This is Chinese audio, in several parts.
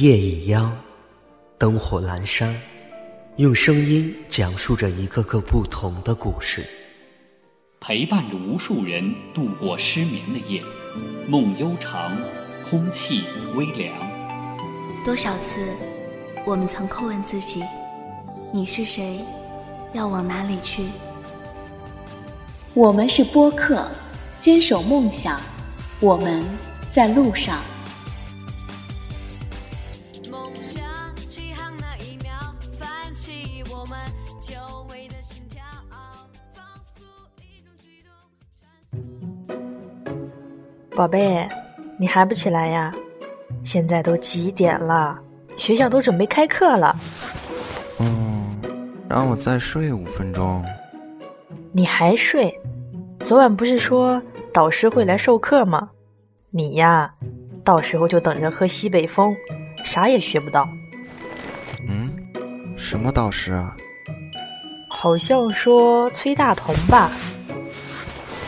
夜已央，灯火阑珊，用声音讲述着一个个不同的故事，陪伴着无数人度过失眠的夜，梦悠长，空气微凉。多少次，我们曾叩问自己：你是谁？要往哪里去？我们是播客，坚守梦想，我们在路上。宝贝，你还不起来呀？现在都几点了？学校都准备开课了。嗯，让我再睡五分钟。你还睡？昨晚不是说导师会来授课吗？你呀，到时候就等着喝西北风，啥也学不到。嗯，什么导师啊？好像说崔大同吧。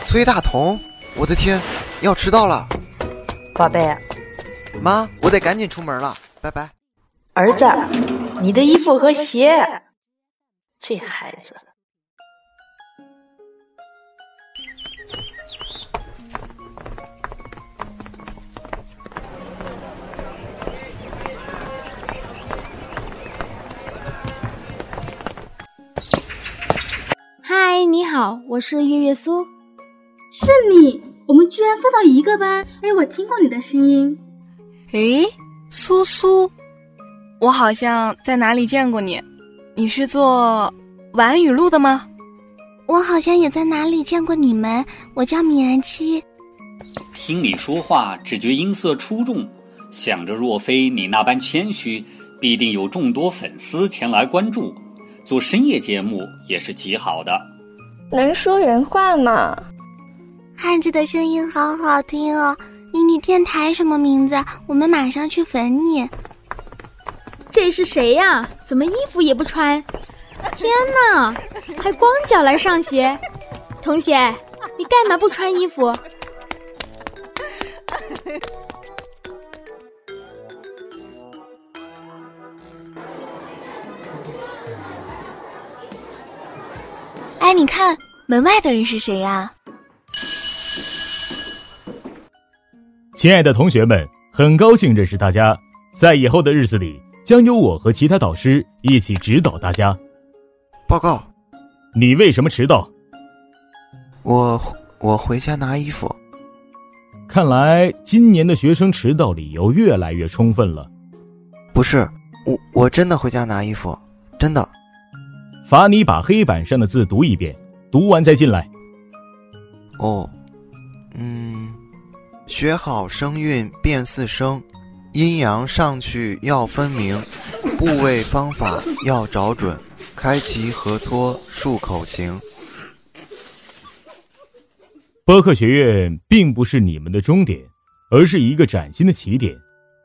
崔大同，我的天！要迟到了，宝贝，妈，我得赶紧出门了，拜拜。儿子，你的衣服和鞋，这孩子。嗨，你好，我是月月苏，是你。我们居然分到一个班！哎，我听过你的声音。诶，苏苏，我好像在哪里见过你。你是做晚语录的吗？我好像也在哪里见过你们。我叫米安七。听你说话，只觉音色出众。想着若非你那般谦虚，必定有众多粉丝前来关注。做深夜节目也是极好的。能说人话吗？汉子的声音好好听哦！你你电台什么名字？我们马上去粉你。这是谁呀？怎么衣服也不穿？天哪，还光脚来上学？同学，你干嘛不穿衣服？哎，你看门外的人是谁呀？亲爱的同学们，很高兴认识大家。在以后的日子里，将由我和其他导师一起指导大家。报告，你为什么迟到？我我回家拿衣服。看来今年的学生迟到理由越来越充分了。不是，我我真的回家拿衣服，真的。罚你把黑板上的字读一遍，读完再进来。哦，嗯。学好声韵辨四声，阴阳上去要分明，部位方法要找准，开齐合撮漱口型。播客学院并不是你们的终点，而是一个崭新的起点，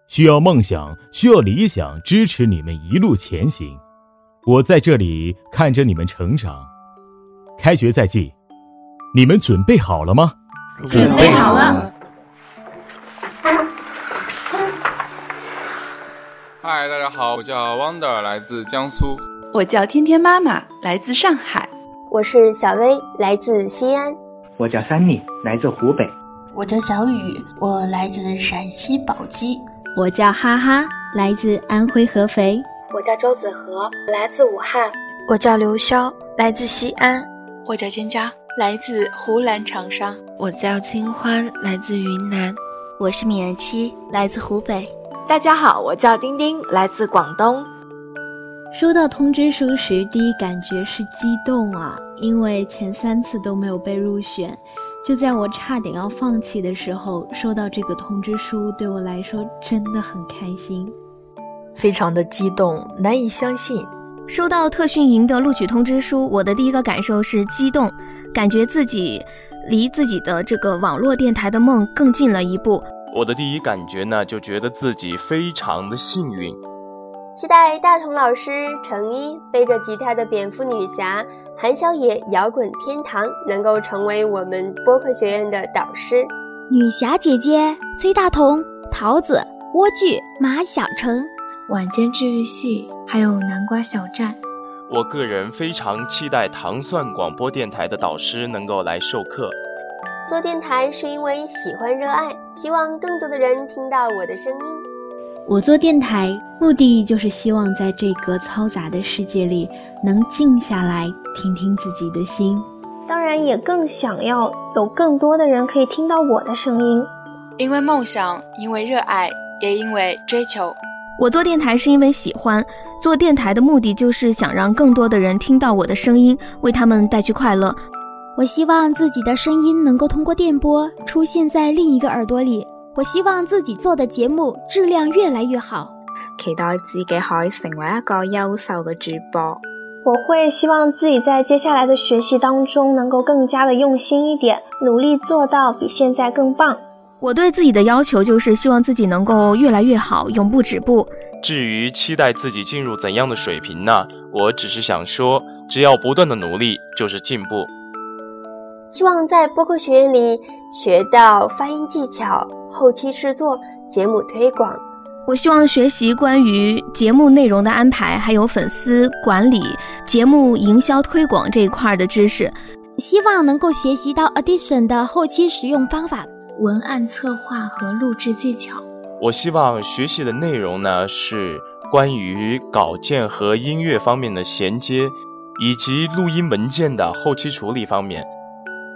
需要梦想，需要理想支持你们一路前行。我在这里看着你们成长。开学在即，你们准备好了吗？准备好了。嗨，大家好，我叫 Wonder，来自江苏。我叫天天妈妈，来自上海。我是小薇，来自西安。我叫 Sunny，来自湖北。我叫小雨，我来自陕西宝鸡。我叫哈哈，来自安徽合肥。我叫周子和，来自武汉。我叫刘潇，来自西安。我叫蒹葭，来自湖南长沙。我叫清欢，来自云南。我是米安七，来自湖北。大家好，我叫丁丁，来自广东。收到通知书时，第一感觉是激动啊，因为前三次都没有被入选。就在我差点要放弃的时候，收到这个通知书，对我来说真的很开心，非常的激动，难以相信。收到特训营的录取通知书，我的第一个感受是激动，感觉自己离自己的这个网络电台的梦更近了一步。我的第一感觉呢，就觉得自己非常的幸运。期待大同老师、程一背着吉他的蝙蝠女侠、韩小野摇滚天堂能够成为我们播客学院的导师。女侠姐姐、崔大同、桃子、莴苣、马小成、晚间治愈系，还有南瓜小站。我个人非常期待糖蒜广播电台的导师能够来授课。做电台是因为喜欢热爱，希望更多的人听到我的声音。我做电台目的就是希望在这个嘈杂的世界里，能静下来听听自己的心。当然，也更想要有更多的人可以听到我的声音。因为梦想，因为热爱，也因为追求。我做电台是因为喜欢，做电台的目的就是想让更多的人听到我的声音，为他们带去快乐。我希望自己的声音能够通过电波出现在另一个耳朵里。我希望自己做的节目质量越来越好。期待自己可以成为一个优秀的主播。我会希望自己在接下来的学习当中能够更加的用心一点，努力做到比现在更棒。我对自己的要求就是希望自己能够越来越好，永不止步。至于期待自己进入怎样的水平呢？我只是想说，只要不断的努力，就是进步。希望在播客学院里学到发音技巧、后期制作、节目推广。我希望学习关于节目内容的安排，还有粉丝管理、节目营销推广这一块的知识。希望能够学习到 Audition 的后期使用方法。文案策划和录制技巧。我希望学习的内容呢是关于稿件和音乐方面的衔接，以及录音文件的后期处理方面。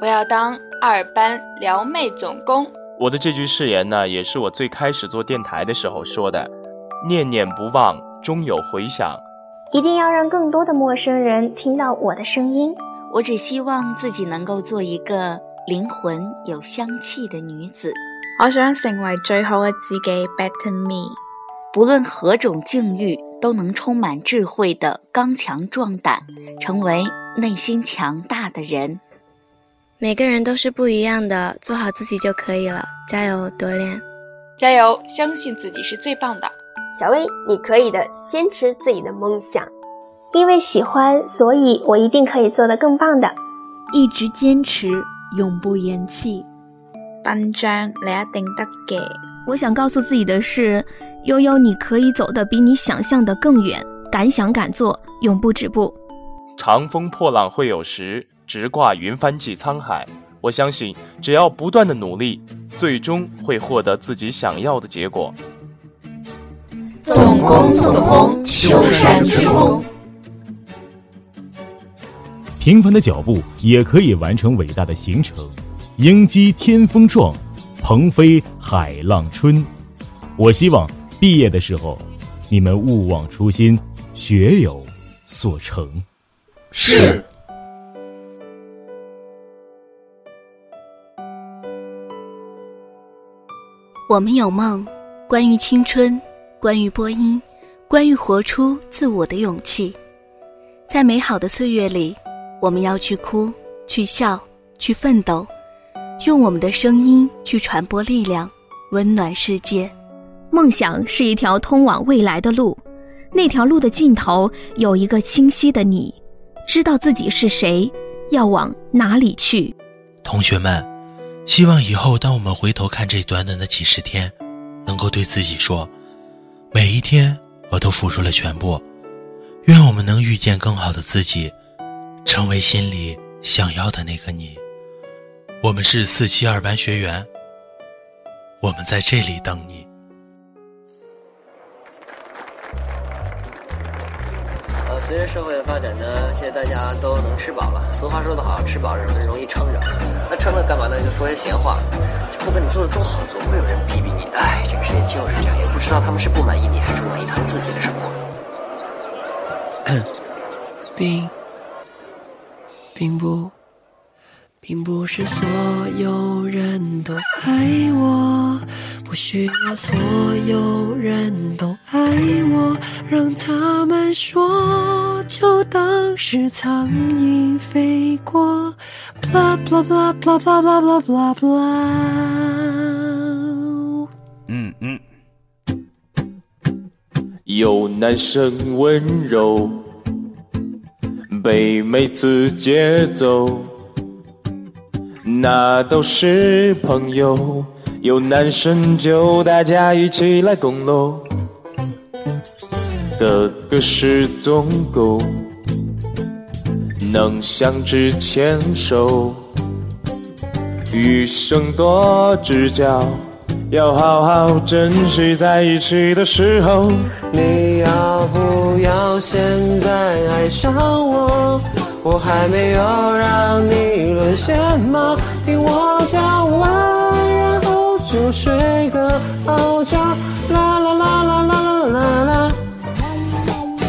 我要当二班撩妹总攻。我的这句誓言呢，也是我最开始做电台的时候说的：念念不忘，终有回响。一定要让更多的陌生人听到我的声音。我只希望自己能够做一个。灵魂有香气的女子，我想成为最好的自己，Better Me。不论何种境遇，都能充满智慧的刚强壮胆，成为内心强大的人。每个人都是不一样的，做好自己就可以了。加油，多练，加油，相信自己是最棒的。小薇，你可以的，坚持自己的梦想。因为喜欢，所以我一定可以做得更棒的。一直坚持。永不言弃，班长你一定得嘅。我想告诉自己的是，悠悠，你可以走得比你想象的更远。敢想敢做，永不止步。长风破浪会有时，直挂云帆济沧海。我相信，只要不断的努力，最终会获得自己想要的结果。总攻总攻，秋山之功。平凡的脚步也可以完成伟大的行程，鹰击天风壮，鹏飞海浪春。我希望毕业的时候，你们勿忘初心，学有所成。是。我们有梦，关于青春，关于播音，关于活出自我的勇气，在美好的岁月里。我们要去哭，去笑，去奋斗，用我们的声音去传播力量，温暖世界。梦想是一条通往未来的路，那条路的尽头有一个清晰的你，知道自己是谁，要往哪里去。同学们，希望以后当我们回头看这短短的几十天，能够对自己说：每一天我都付出了全部。愿我们能遇见更好的自己。成为心里想要的那个你。我们是四七二班学员，我们在这里等你。呃，随着社会的发展呢，现在大家都能吃饱了。俗话说得好，吃饱人容易撑着。那撑着干嘛呢？就说些闲话。不管你做的多好，总会有人逼逼你。哎，这个世界就是这样，也不知道他们是不满意你，还是满意他们自己的生活。并。并不，并不是所有人都爱我，不需要所有人都爱我，让他们说，就当是苍蝇飞过。blah blah blah blah blah blah blah blah。嗯嗯，有男生温柔。被妹子接走，那都是朋友，有男生就大家一起来共喽，个个是总够，能相知牵手，余生多指教，要好好珍惜在一起的时候。你要不要现在爱上我？我还没有让你沦陷吗？听我讲完，睡个好觉。啦啦啦啦啦啦啦啦！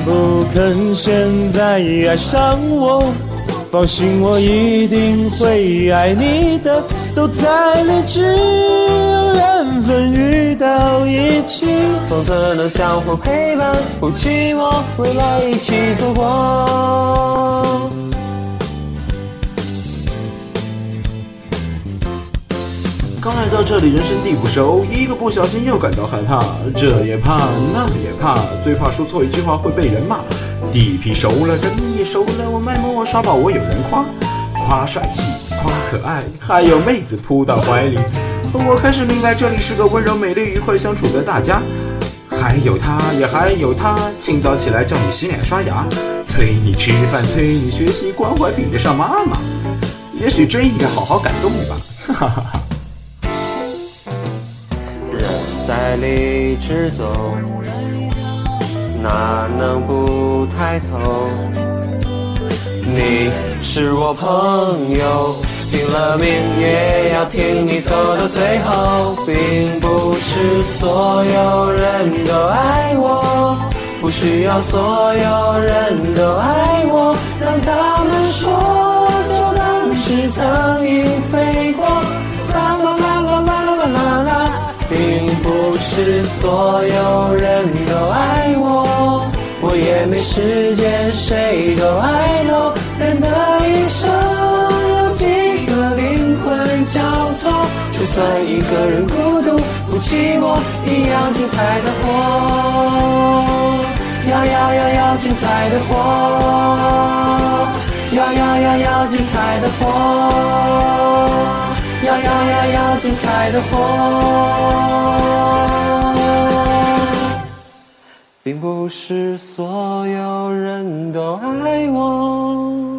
不肯现在爱上我，放心，我一定会爱你的。都在理智，有缘分遇到一起，从此能相互陪伴，不寂寞，未来一起走过。刚来到这里，人生地不熟，一个不小心又感到害怕，这也怕，那也怕，最怕说错一句话会被人骂。地皮熟了，人也熟了，我卖萌，我耍宝，我有人夸，夸帅气，夸可爱，还有妹子扑到怀里。我开始明白，这里是个温柔、美丽、愉快相处的大家。还有他，也还有他，清早起来叫你洗脸刷牙，催你吃饭，催你学习，关怀比得上妈妈。也许真应该好好感动吧，哈哈哈哈。在理智走，哪能不抬头？你是我朋友，拼了命也要听你走到最后。并不是所有人都爱我，不需要所有人都爱我，让他们说，就当是苍蝇飞过。是所有人都爱我，我也没时间谁都爱我。人的一生有几个灵魂交错，就算一个人孤独不寂寞，一样精彩的活。要要要要精彩的活，要要要要精彩的活。要要要要精彩的活，并不是所有人都爱我。